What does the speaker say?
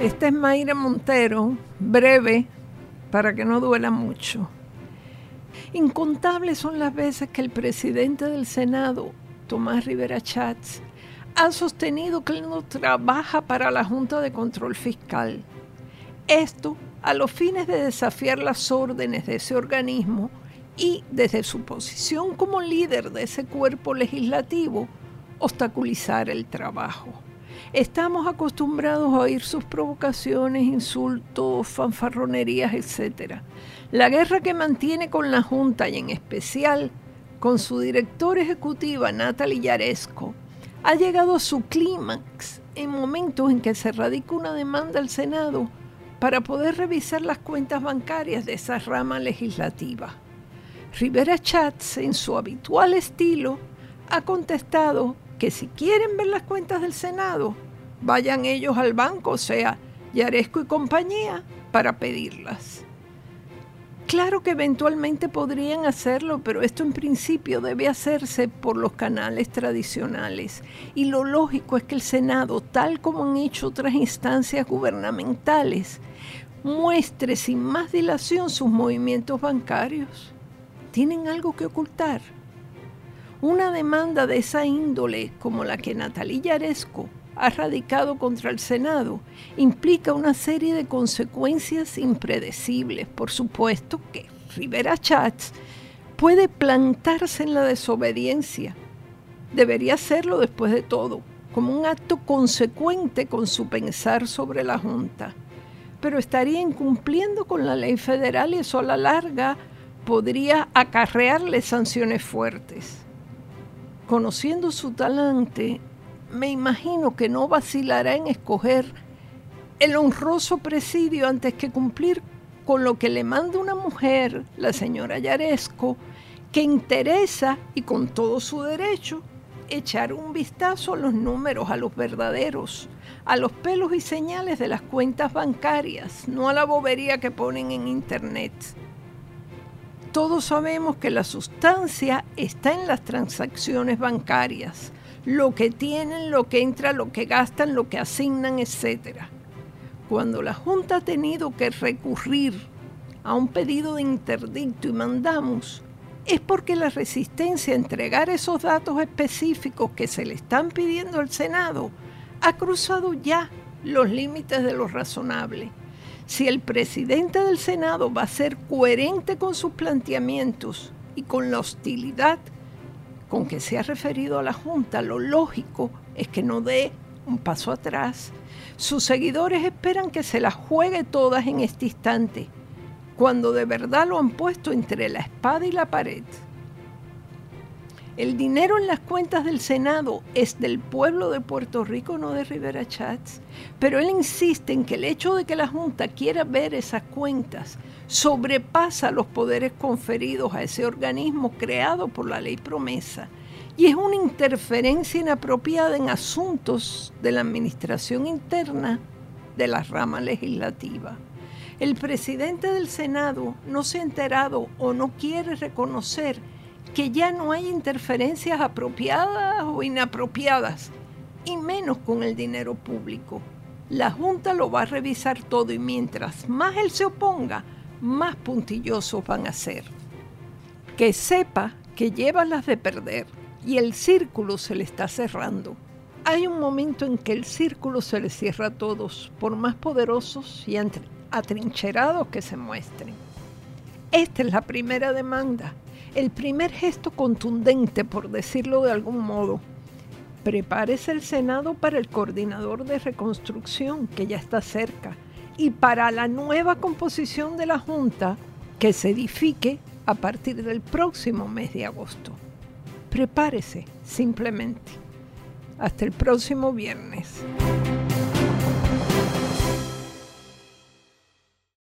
Esta es Mayra Montero, breve, para que no duela mucho. Incontables son las veces que el presidente del Senado, Tomás Rivera Chats, ha sostenido que él no trabaja para la Junta de Control Fiscal. Esto a los fines de desafiar las órdenes de ese organismo y desde su posición como líder de ese cuerpo legislativo, obstaculizar el trabajo. Estamos acostumbrados a oír sus provocaciones, insultos, fanfarronerías, etc. La guerra que mantiene con la Junta y en especial con su director ejecutiva Natalie Yaresco ha llegado a su clímax en momentos en que se radica una demanda al Senado para poder revisar las cuentas bancarias de esa rama legislativa. Rivera Chats, en su habitual estilo, ha contestado que si quieren ver las cuentas del Senado, vayan ellos al banco, o sea, Yaresco y compañía, para pedirlas. Claro que eventualmente podrían hacerlo, pero esto en principio debe hacerse por los canales tradicionales. Y lo lógico es que el Senado, tal como han hecho otras instancias gubernamentales, muestre sin más dilación sus movimientos bancarios. ¿Tienen algo que ocultar? Una demanda de esa índole, como la que Natalia Yaresco ha radicado contra el Senado, implica una serie de consecuencias impredecibles. Por supuesto que Rivera Chats puede plantarse en la desobediencia. Debería hacerlo después de todo, como un acto consecuente con su pensar sobre la Junta. Pero estaría incumpliendo con la ley federal y eso a la larga podría acarrearle sanciones fuertes. Conociendo su talante, me imagino que no vacilará en escoger el honroso presidio antes que cumplir con lo que le manda una mujer, la señora Yaresco, que interesa y con todo su derecho echar un vistazo a los números, a los verdaderos, a los pelos y señales de las cuentas bancarias, no a la bobería que ponen en internet. Todos sabemos que la sustancia está en las transacciones bancarias, lo que tienen, lo que entra, lo que gastan, lo que asignan, etc. Cuando la Junta ha tenido que recurrir a un pedido de interdicto y mandamos, es porque la resistencia a entregar esos datos específicos que se le están pidiendo al Senado ha cruzado ya los límites de lo razonable si el presidente del Senado va a ser coherente con sus planteamientos y con la hostilidad con que se ha referido a la Junta, lo lógico es que no dé un paso atrás. Sus seguidores esperan que se las juegue todas en este instante, cuando de verdad lo han puesto entre la espada y la pared. El dinero en las cuentas del Senado es del pueblo de Puerto Rico, no de Rivera Chats. Pero él insiste en que el hecho de que la Junta quiera ver esas cuentas sobrepasa los poderes conferidos a ese organismo creado por la ley promesa y es una interferencia inapropiada en asuntos de la administración interna de la rama legislativa. El presidente del Senado no se ha enterado o no quiere reconocer que ya no hay interferencias apropiadas o inapropiadas, y menos con el dinero público. La Junta lo va a revisar todo y mientras más él se oponga, más puntillosos van a ser. Que sepa que lleva las de perder y el círculo se le está cerrando. Hay un momento en que el círculo se le cierra a todos, por más poderosos y atrincherados que se muestren. Esta es la primera demanda el primer gesto contundente, por decirlo de algún modo. Prepárese el Senado para el coordinador de reconstrucción, que ya está cerca, y para la nueva composición de la Junta, que se edifique a partir del próximo mes de agosto. Prepárese, simplemente. Hasta el próximo viernes.